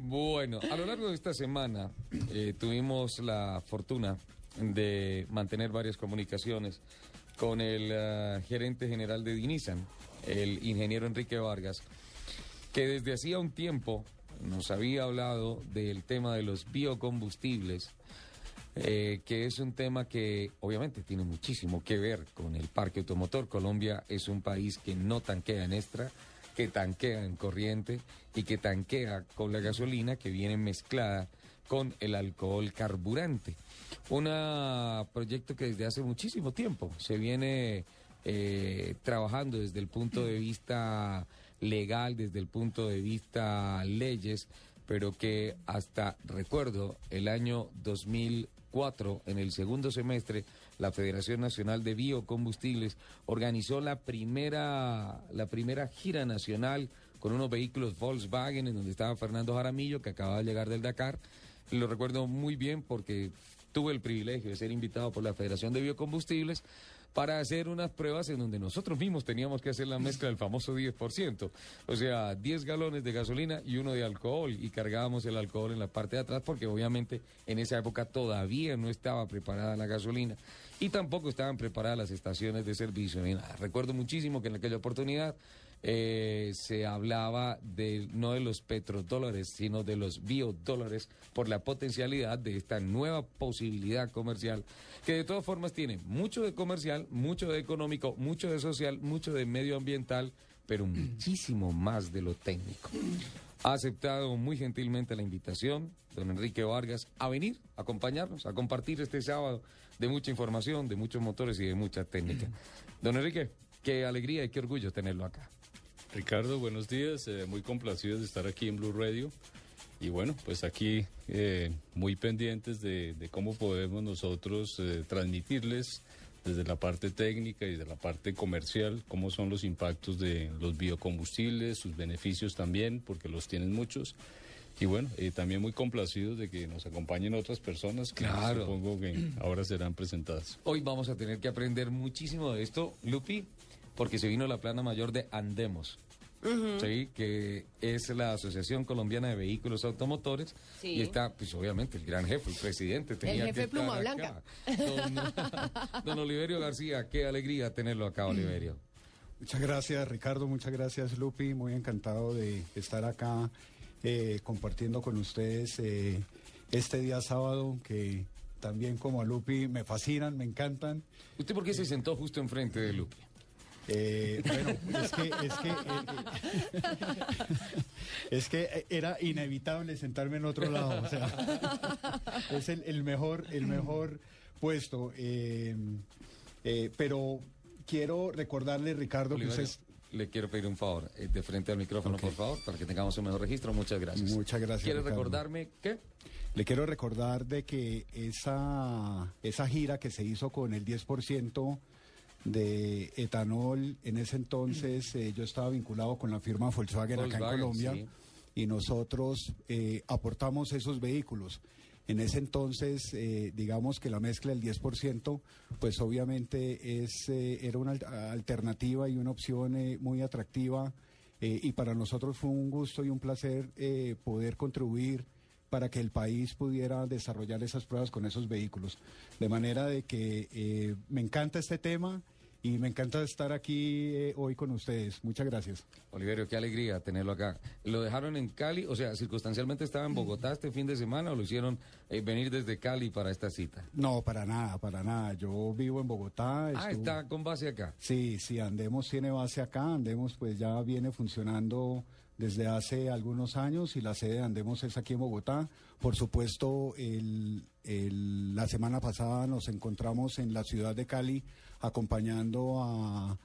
Bueno, a lo largo de esta semana eh, tuvimos la fortuna de mantener varias comunicaciones con el eh, gerente general de Dinisan, el ingeniero Enrique Vargas, que desde hacía un tiempo nos había hablado del tema de los biocombustibles, eh, que es un tema que obviamente tiene muchísimo que ver con el parque automotor. Colombia es un país que no tanquea en extra, que tanquea en corriente y que tanquea con la gasolina que viene mezclada con el alcohol carburante. Un proyecto que desde hace muchísimo tiempo se viene eh, trabajando desde el punto de vista legal, desde el punto de vista leyes, pero que hasta, recuerdo, el año 2004, en el segundo semestre, la Federación Nacional de Biocombustibles organizó la primera, la primera gira nacional con unos vehículos Volkswagen, en donde estaba Fernando Jaramillo, que acababa de llegar del Dakar. Lo recuerdo muy bien porque tuve el privilegio de ser invitado por la Federación de Biocombustibles para hacer unas pruebas en donde nosotros mismos teníamos que hacer la mezcla del famoso 10%, o sea, 10 galones de gasolina y uno de alcohol y cargábamos el alcohol en la parte de atrás porque obviamente en esa época todavía no estaba preparada la gasolina y tampoco estaban preparadas las estaciones de servicio. Recuerdo muchísimo que en aquella oportunidad eh, se hablaba de no de los petrodólares, sino de los biodólares por la potencialidad de esta nueva posibilidad comercial, que de todas formas tiene mucho de comercial, mucho de económico, mucho de social, mucho de medioambiental, pero muchísimo más de lo técnico. Ha aceptado muy gentilmente la invitación, don Enrique Vargas, a venir, a acompañarnos, a compartir este sábado de mucha información, de muchos motores y de mucha técnica. Don Enrique, qué alegría y qué orgullo tenerlo acá. Ricardo, buenos días, eh, muy complacidos de estar aquí en Blue Radio. Y bueno, pues aquí eh, muy pendientes de, cómo podemos nosotros eh, transmitirles desde la parte técnica y de la parte comercial cómo son los impactos de los biocombustibles, sus beneficios también, porque los tienen muchos. Y bueno, también muy complacidos de que nos acompañen otras personas que supongo que ahora serán presentadas. Hoy vamos a tener que aprender muchísimo de esto. Lupi, porque se vino la plana mayor de Andemos. ¿Sí? que es la Asociación Colombiana de Vehículos Automotores y está, pues obviamente, el gran jefe, el presidente. Tenía el jefe Pluma Blanca. Don, Oliverio García, qué alegría tenerlo acá, Oliverio. Muchas gracias, Ricardo, muchas gracias, Lupi, muy encantado de estar acá eh, compartiendo con ustedes eh, este día sábado que también como a Lupi me fascinan, me encantan. ¿Usted por qué se sentó justo enfrente de Lupi? Eh, bueno, es que, es que, eh, es que era inevitable sentarme en otro lado. O sea, es el, mejor, el mejor puesto. Eh, pero quiero recordarle, Ricardo, que usted le quiero pedir un favor, de frente al micrófono, por favor, para que tengamos un mejor registro. Muchas gracias. Muchas gracias. ¿Quiere recordarme qué? Le quiero recordar de que esa, esa gira que se hizo con el 10% de etanol. En ese entonces eh, yo estaba vinculado con la firma Volkswagen, acá en Colombia y nosotros eh, aportamos esos vehículos. En ese entonces, eh, digamos que la mezcla del 10%, pues obviamente es, era una alternativa y una opción muy atractiva y para nosotros fue un gusto y un placer poder contribuir para que el país pudiera desarrollar esas pruebas con esos vehículos. De manera de que eh, me encanta este tema y me encanta estar aquí eh, hoy con ustedes. Muchas gracias. Oliverio, qué alegría tenerlo acá. ¿Lo dejaron en Cali? O sea, circunstancialmente estaba en Bogotá este fin de semana o lo hicieron eh, venir desde Cali para esta cita? No, para nada, para nada. Yo vivo en Bogotá. Ah, está con base acá. Sí, sí, Andemos tiene base acá. Andemos pues ya viene funcionando desde hace algunos años y la sede de Andemos es aquí en Bogotá. Por supuesto, la semana pasada nos encontramos en la ciudad de Cali acompañando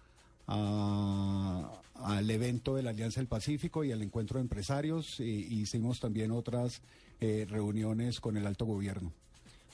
al evento de la Alianza del Pacífico y al encuentro de empresarios. E hicimos también otras eh, reuniones con el alto gobierno.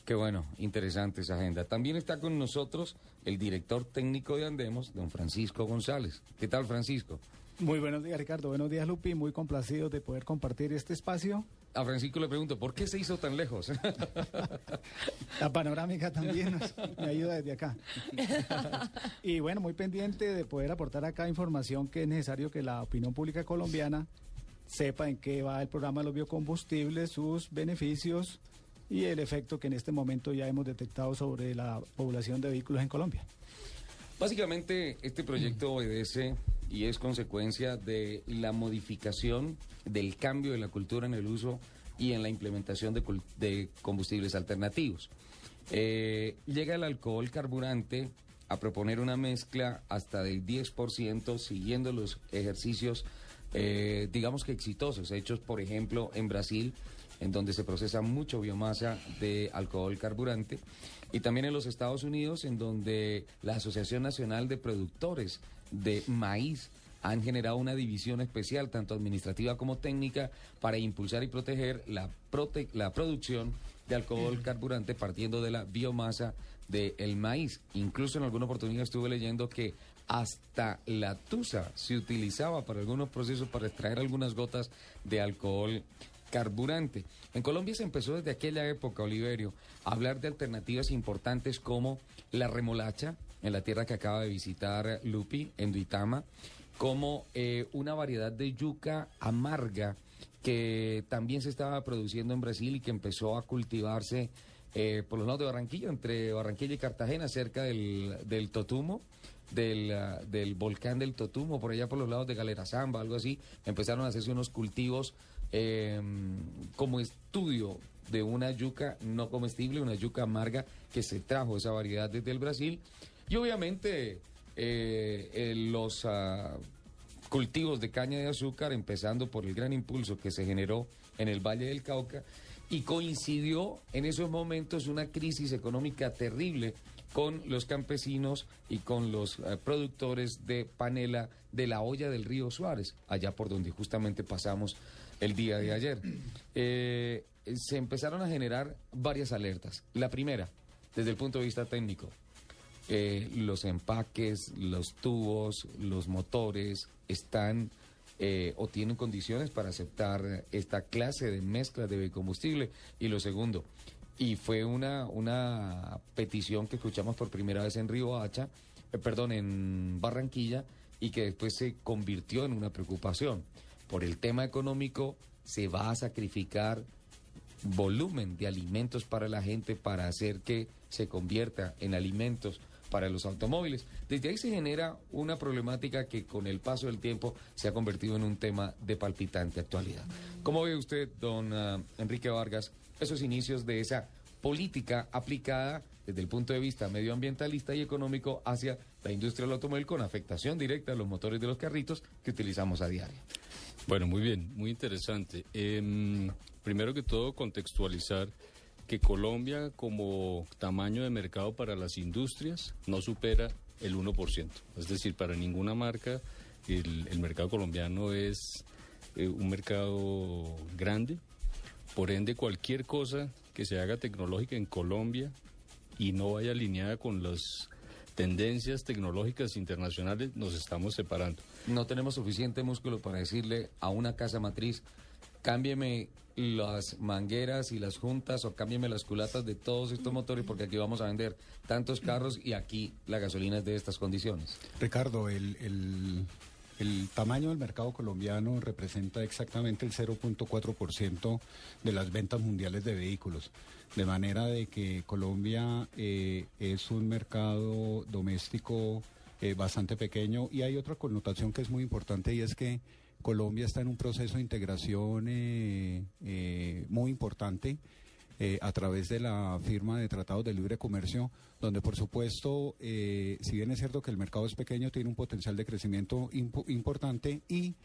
Qué bueno, interesante esa agenda. También está con nosotros el director técnico de Andemos, don Francisco González. ¿Qué tal, Francisco? Muy buenos días, Ricardo. Buenos días, Lupi. Muy complacido de poder compartir este espacio. A Francisco le pregunto, ¿por qué se hizo tan lejos? La panorámica también me ayuda desde acá. Y bueno, muy pendiente de poder aportar acá información que es necesario que la opinión pública colombiana sepa en qué va el programa de los biocombustibles, sus beneficios y el efecto que en este momento ya hemos detectado sobre la población de vehículos en Colombia. Básicamente, este proyecto obedece y es consecuencia de la modificación del cambio de la cultura en el uso y en la implementación de, combustibles alternativos. Eh, llega el alcohol carburante a proponer una mezcla hasta del 10% siguiendo los ejercicios, eh, digamos que exitosos, hechos por ejemplo en Brasil, en donde se procesa mucho biomasa de alcohol carburante, y también en los Estados Unidos, en donde la Asociación Nacional de Productores de Maíz han generado una división especial, tanto administrativa como técnica, para impulsar y proteger la, la producción de alcohol carburante partiendo de la biomasa del maíz. Incluso en alguna oportunidad estuve leyendo que hasta la tusa se utilizaba para algunos procesos para extraer algunas gotas de alcohol carburante. En Colombia se empezó desde aquella época, Oliverio, a hablar de alternativas importantes como la remolacha, en la tierra que acaba de visitar Lupi, en Duitama, como eh, una variedad de yuca amarga que también se estaba produciendo en Brasil y que empezó a cultivarse eh, por los lados de Barranquilla, entre Barranquilla y Cartagena, cerca del, Totumo, del, ah, del, volcán del Totumo, por allá por los lados de Galera Zamba, algo así, empezaron a hacerse unos cultivos em, como estudio de una yuca no comestible, una yuca amarga que se trajo esa variedad desde el Brasil. Y obviamente eh, los ah, cultivos de caña de azúcar, empezando por el gran impulso que se generó en el Valle del Cauca, y coincidió en esos momentos una crisis económica terrible con los campesinos y con los eh, productores de panela de la olla del río Suárez, allá por donde justamente pasamos el día de ayer. Eh, se empezaron a generar varias alertas. La primera, desde el punto de vista técnico, eh, los empaques, los tubos, los motores están eh, o tienen condiciones para aceptar esta clase de mezcla de biocombustible. Y lo segundo, y fue una, una petición que escuchamos por primera vez en Río Hacha, eh, perdón, en Barranquilla, y que después se convirtió en una preocupación. Por el tema económico, se va a sacrificar volumen de alimentos para la gente para hacer que se convierta en alimentos para los automóviles. Desde ahí se genera una problemática que con el paso del tiempo se ha convertido en un tema de palpitante actualidad. ¿Cómo ve usted, don ah, Enrique Vargas, esos inicios de esa política aplicada desde el punto de vista medioambientalista y económico hacia la industria del automóvil con afectación directa a los motores de los carritos que utilizamos a diario? Bueno, muy bien, muy interesante. Em, primero que todo, contextualizar que Colombia como tamaño de mercado para las industrias no supera el 1%. Es decir, para ninguna marca el, mercado colombiano es eh, un mercado grande. Por ende, cualquier cosa que se haga tecnológica en Colombia y no vaya alineada con las tendencias tecnológicas internacionales, nos estamos separando. No tenemos suficiente músculo para decirle a una casa matriz, cámbieme las mangueras y las juntas o cámbiame las culatas de todos estos motores porque aquí vamos a vender tantos carros y aquí la gasolina es de estas condiciones. Ricardo, el, el, tamaño del mercado colombiano representa exactamente el 0.4% de las ventas mundiales de vehículos. De manera de que Colombia eh, es un mercado doméstico eh, bastante pequeño y hay otra connotación que es muy importante y es que Colombia está en un proceso de integración eh, eh, muy importante eh, a través de la firma de tratados de libre comercio, donde por supuesto, si bien es cierto que el mercado es pequeño, tiene un potencial de crecimiento importante y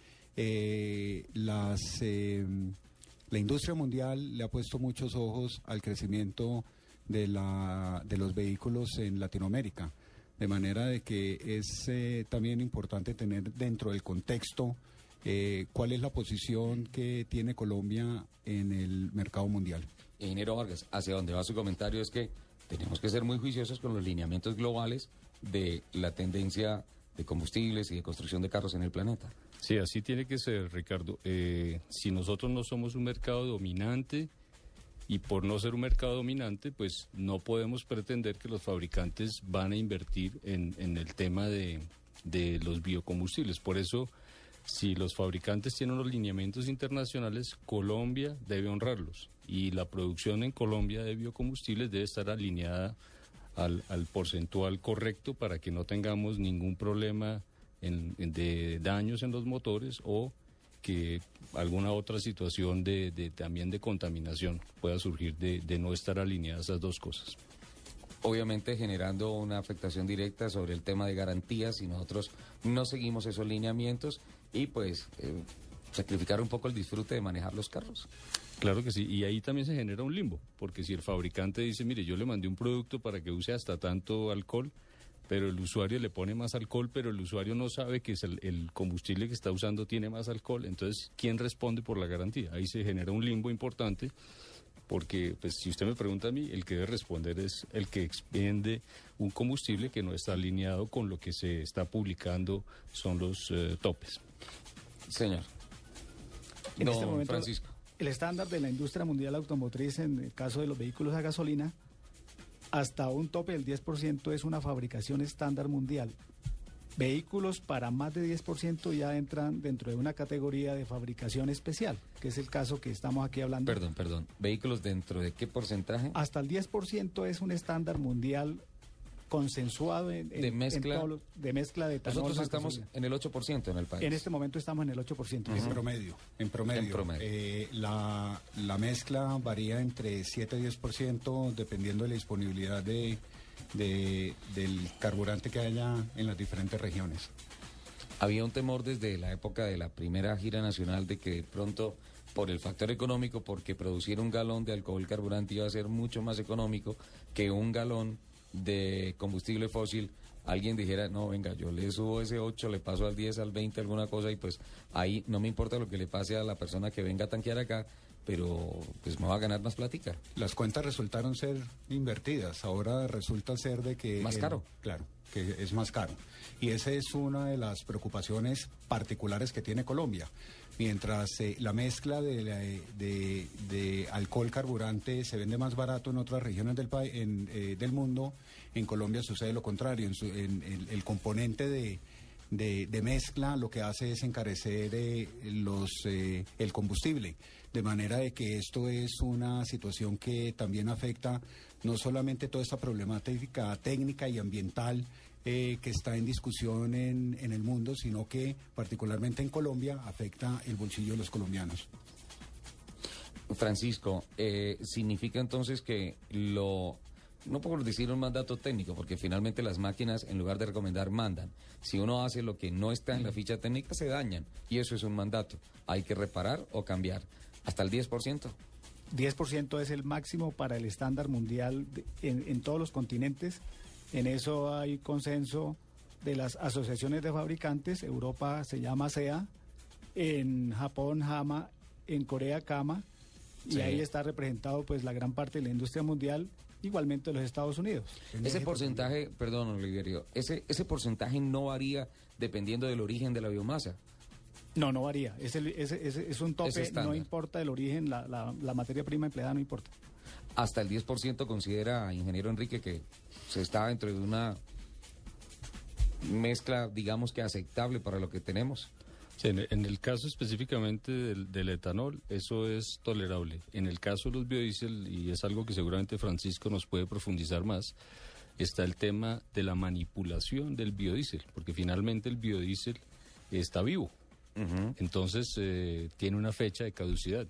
las, la industria mundial le ha puesto muchos ojos al crecimiento de, de los vehículos en Latinoamérica. De manera de que es también importante tener dentro del contexto eh, ¿Cuál es la posición que tiene Colombia en el mercado mundial? Ingeniero Vargas, hacia donde va su comentario es que tenemos que ser muy juiciosos con los lineamientos globales de la tendencia de combustibles y de construcción de carros en el planeta. Sí, así tiene que ser, Ricardo. Eh, si nosotros no somos un mercado dominante y por no ser un mercado dominante, pues no podemos pretender que los fabricantes van a invertir en, el tema de, de los biocombustibles. Por eso Si los fabricantes tienen unos lineamientos internacionales, Colombia debe honrarlos. Y la producción en Colombia de biocombustibles debe estar alineada al, porcentual correcto para que no tengamos ningún problema de daños en los motores o que alguna otra situación de, también de contaminación pueda surgir de, de no estar alineadas esas dos cosas. Obviamente generando una afectación directa sobre el tema de garantías y nosotros no seguimos esos lineamientos y pues eh, sacrificar un poco el disfrute de manejar los carros. Claro que sí, y ahí también se genera un limbo, porque si el fabricante dice, mire, yo le mandé un producto para que use hasta tanto alcohol, pero el usuario le pone más alcohol, pero el usuario no sabe que es el, el, combustible que está usando tiene más alcohol, entonces, ¿quién responde por la garantía? Ahí se genera un limbo importante porque pues si usted me pregunta a mí, el que debe responder es el que expende un combustible que no está alineado con lo que se está publicando, son los eh, topes. Señor. En este momento, Francisco. El estándar de la industria mundial automotriz en el caso de los vehículos a gasolina, hasta un tope del 10% es una fabricación estándar mundial. Vehículos para más de 10% ya entran dentro de una categoría de fabricación especial, que es el caso que estamos aquí hablando. Perdón, perdón. ¿Vehículos dentro de qué porcentaje? Hasta el 10% es un estándar mundial consensuado en, de, mezcla, de mezcla de etanol. Nosotros estamos en el 8% en el país. En este momento estamos en el 8%. En promedio. En promedio. Eh, la, la mezcla varía entre 7 y 10% dependiendo de la disponibilidad de de, del carburante que haya en las diferentes regiones. Había un temor desde la época de la primera gira nacional de que pronto, por el factor económico, porque producir un galón de alcohol carburante iba a ser mucho más económico que un galón de combustible fósil, alguien dijera, no, venga, yo le subo ese 8, le paso al 10, al 20, alguna cosa, y pues ahí no me importa lo que le pase a la persona que venga a tanquear acá, pero pues me va a ganar más plática. Las cuentas resultaron ser invertidas, ahora resulta ser de que... Más caro. claro, que es más caro. Y esa es una de las preocupaciones particulares que tiene Colombia. Mientras eh, la mezcla de, de, alcohol carburante se vende más barato en otras regiones del, en, eh, del mundo, en Colombia sucede lo contrario. En, el componente de, de, mezcla lo que hace es encarecer eh, los, el combustible. De manera de que esto es una situación que también afecta no solamente toda esta problemática técnica y ambiental eh, que está en discusión en, en el mundo, sino que particularmente en Colombia afecta el bolsillo de los colombianos. Francisco, eh, significa entonces que lo no puedo decir un mandato técnico, porque finalmente las máquinas, en lugar de recomendar, mandan. Si uno hace lo que no está en la ficha técnica, se dañan. Y eso es un mandato. Hay que reparar o cambiar hasta el 10%. 10% es el máximo para el estándar mundial en, todos los continentes. En eso hay consenso de las asociaciones de fabricantes. Europa se llama SEA, en Japón JAMA, en Corea KAMA, y ahí está representado pues la gran parte de la industria mundial, igualmente los Estados Unidos. Ese porcentaje, perdón Oliverio, ese, ese porcentaje no varía dependiendo del origen de la biomasa. No, no varía. Es, es, un tope, no importa el origen, la, la, materia prima empleada no importa. Hasta el 10% considera, ingeniero Enrique, que se está dentro de una mezcla, digamos que aceptable para lo que tenemos. En, el caso específicamente del, etanol, eso es tolerable. En el caso de los biodiesel, y es algo que seguramente Francisco nos puede profundizar más, está el tema de la manipulación del biodiesel, porque finalmente el biodiesel está vivo. Entonces eh, tiene una fecha de caducidad.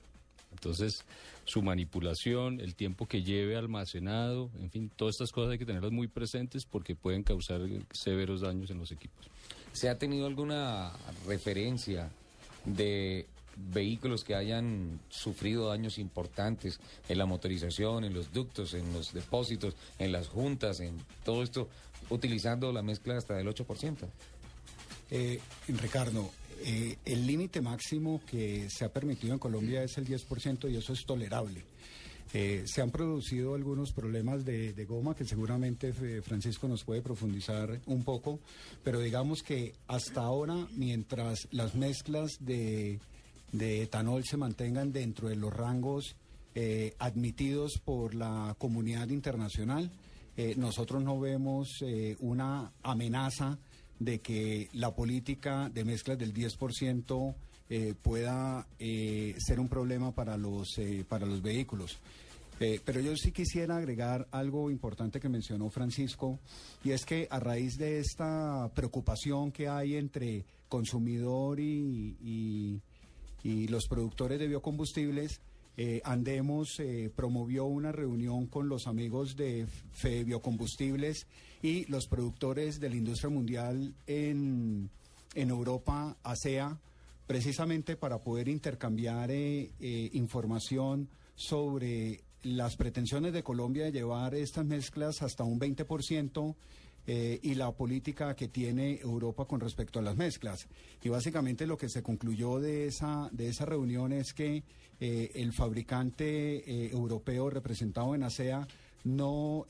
Entonces, su manipulación, el tiempo que lleve almacenado, en fin, todas estas cosas hay que tenerlas muy presentes porque pueden causar severos daños en los equipos. ¿Se ha tenido alguna referencia de vehículos que hayan sufrido daños importantes en la motorización, en los ductos, en los depósitos, en las juntas, en todo esto, utilizando la mezcla hasta del 8%? Eh, Ricardo, eh, el límite máximo que se ha permitido en Colombia es el 10% y eso es tolerable. Eh, se han producido algunos problemas de, goma que seguramente eh, Francisco nos puede profundizar un poco, pero digamos que hasta ahora, mientras las mezclas de, etanol se mantengan dentro de los rangos admitidos por la comunidad internacional, nosotros no vemos una amenaza de que la política de mezclas del 10% eh, pueda eh, ser un problema para los, eh, para los vehículos. Eh, pero yo sí quisiera agregar algo importante que mencionó Francisco, y es que a raíz de esta preocupación que hay entre consumidor y, y- y los productores de biocombustibles, eh, Andemos promovió una reunión con los amigos de Fe Biocombustibles y los productores de la industria mundial en, en Europa, ASEA, precisamente para poder intercambiar eh, eh, información sobre las pretensiones de Colombia de llevar estas mezclas hasta un 20% eh, y la política que tiene Europa con respecto a las mezclas. Y básicamente lo que se concluyó de esa, de esa reunión es que eh, el fabricante europeo representado en ASEA no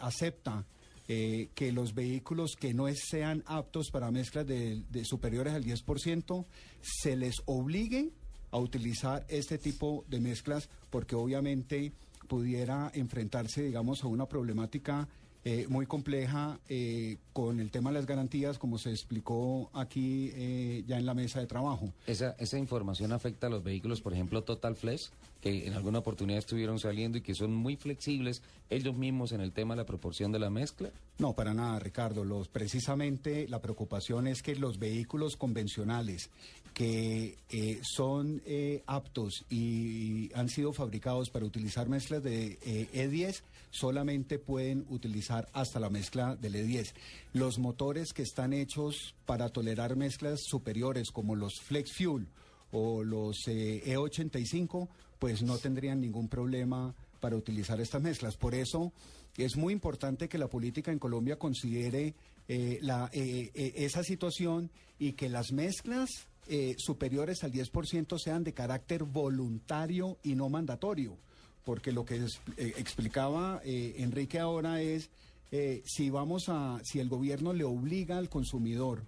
acepta eh, que los vehículos que no sean aptos para mezclas de, de superiores al 10% se les obligue a utilizar este tipo de mezclas porque obviamente pudiera enfrentarse, digamos, a una problemática eh, muy compleja eh, con el tema de las garantías, como se explicó aquí eh, ya en la mesa de trabajo. Esa, esa información afecta a los vehículos, por ejemplo, Total Flex, que en alguna oportunidad estuvieron saliendo y que son muy flexibles ellos mismos en el tema de la proporción de la mezcla. No, para nada, Ricardo. Los, precisamente la preocupación es que los vehículos convencionales que eh, son eh, aptos y han sido fabricados para utilizar mezclas de eh, E10 solamente pueden utilizar hasta la mezcla del E10. Los motores que están hechos para tolerar mezclas superiores como los Flex Fuel o los eh, E85, pues no tendrían ningún problema para utilizar estas mezclas. Por eso es muy importante que la política en Colombia considere eh, la, eh, eh, esa situación y que las mezclas eh, superiores al 10% sean de carácter voluntario y no mandatorio. Porque lo que es- eh, explicaba eh, Enrique ahora es eh, si vamos a, si el gobierno le obliga al consumidor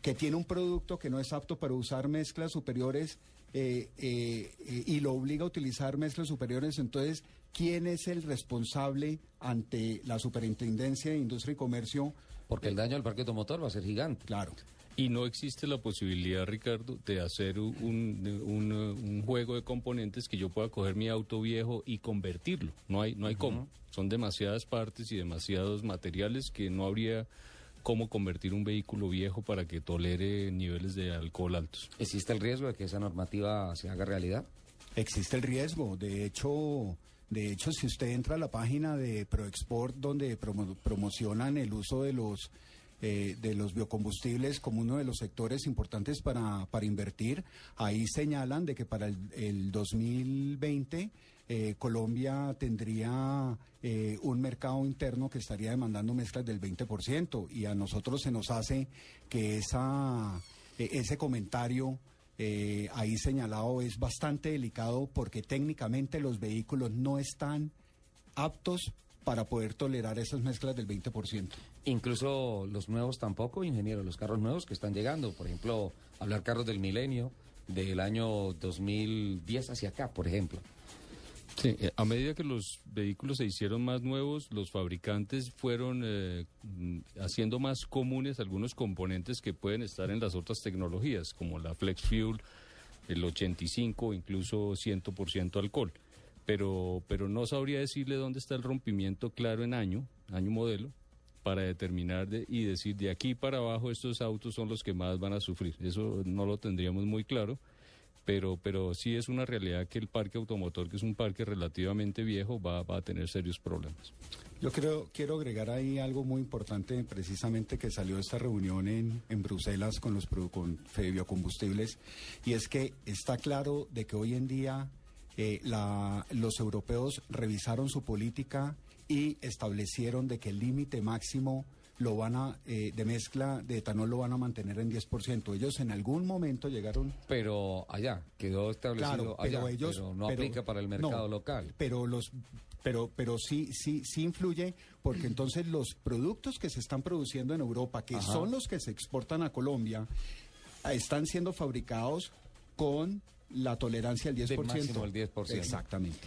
que tiene un producto que no es apto para usar mezclas superiores y lo obliga a utilizar mezclas superiores, entonces, ¿quién es el responsable ante la Superintendencia de Industria y Comercio? Porque el daño al parque automotor va a ser gigante. Claro. Y no existe la posibilidad, Ricardo, de hacer un, un- un juego de componentes que yo pueda coger mi auto viejo y convertirlo. No hay, no hay cómo. Son demasiadas partes y demasiados materiales que no habría cómo convertir un vehículo viejo para que tolere niveles de alcohol altos. ¿Existe el riesgo de que esa normativa se haga realidad? Existe el riesgo. De hecho, de hecho, si usted entra a la página de ProExport, donde promo- promocionan el uso de los eh, de los biocombustibles como uno de los sectores importantes para, para invertir, ahí señalan de que para el, el 2020 eh, Colombia tendría eh, un mercado interno que estaría demandando mezclas del 20% y a nosotros se nos hace que esa, eh, ese comentario eh, ahí señalado es bastante delicado porque técnicamente los vehículos no están aptos para poder tolerar esas mezclas del 20%. Incluso los nuevos tampoco, ingeniero, los carros nuevos que están llegando. Por ejemplo, hablar carros del milenio, del año 2010 hacia acá, por ejemplo. Sí, eh, a medida que los vehículos se hicieron más nuevos, los fabricantes fueron eh, mm, haciendo más comunes algunos componentes que pueden estar en las otras tecnologías, como la Flex Fuel, el 85, incluso 100% alcohol. Pero, pero no sabría decirle dónde está el rompimiento claro en año, año modelo, para determinar de- y decir de aquí para abajo estos autos son los que más van a sufrir. Eso no lo tendríamos muy claro pero, pero sí es una realidad que el parque automotor, que es un parque relativamente viejo, va, va a tener serios problemas. Yo creo, quiero agregar ahí algo muy importante, precisamente que salió de esta reunión en, en Bruselas con los con Biocombustibles, y es que está claro de que hoy en día eh, la- los europeos revisaron su política y establecieron de que el límite máximo lo van a, eh, de mezcla de etanol lo van a mantener en 10%. Ellos en algún momento llegaron Pero allá, quedó establecido Claro, pero allá, ellos pero no pero- aplica para el no, mercado local. Pero los pero pero sí sí sí influye porque entonces los productos que se están produciendo en Europa, que Ajá. son los que se exportan a Colombia, están siendo fabricados con la tolerancia del 10%. máximo el 10%. Exactamente.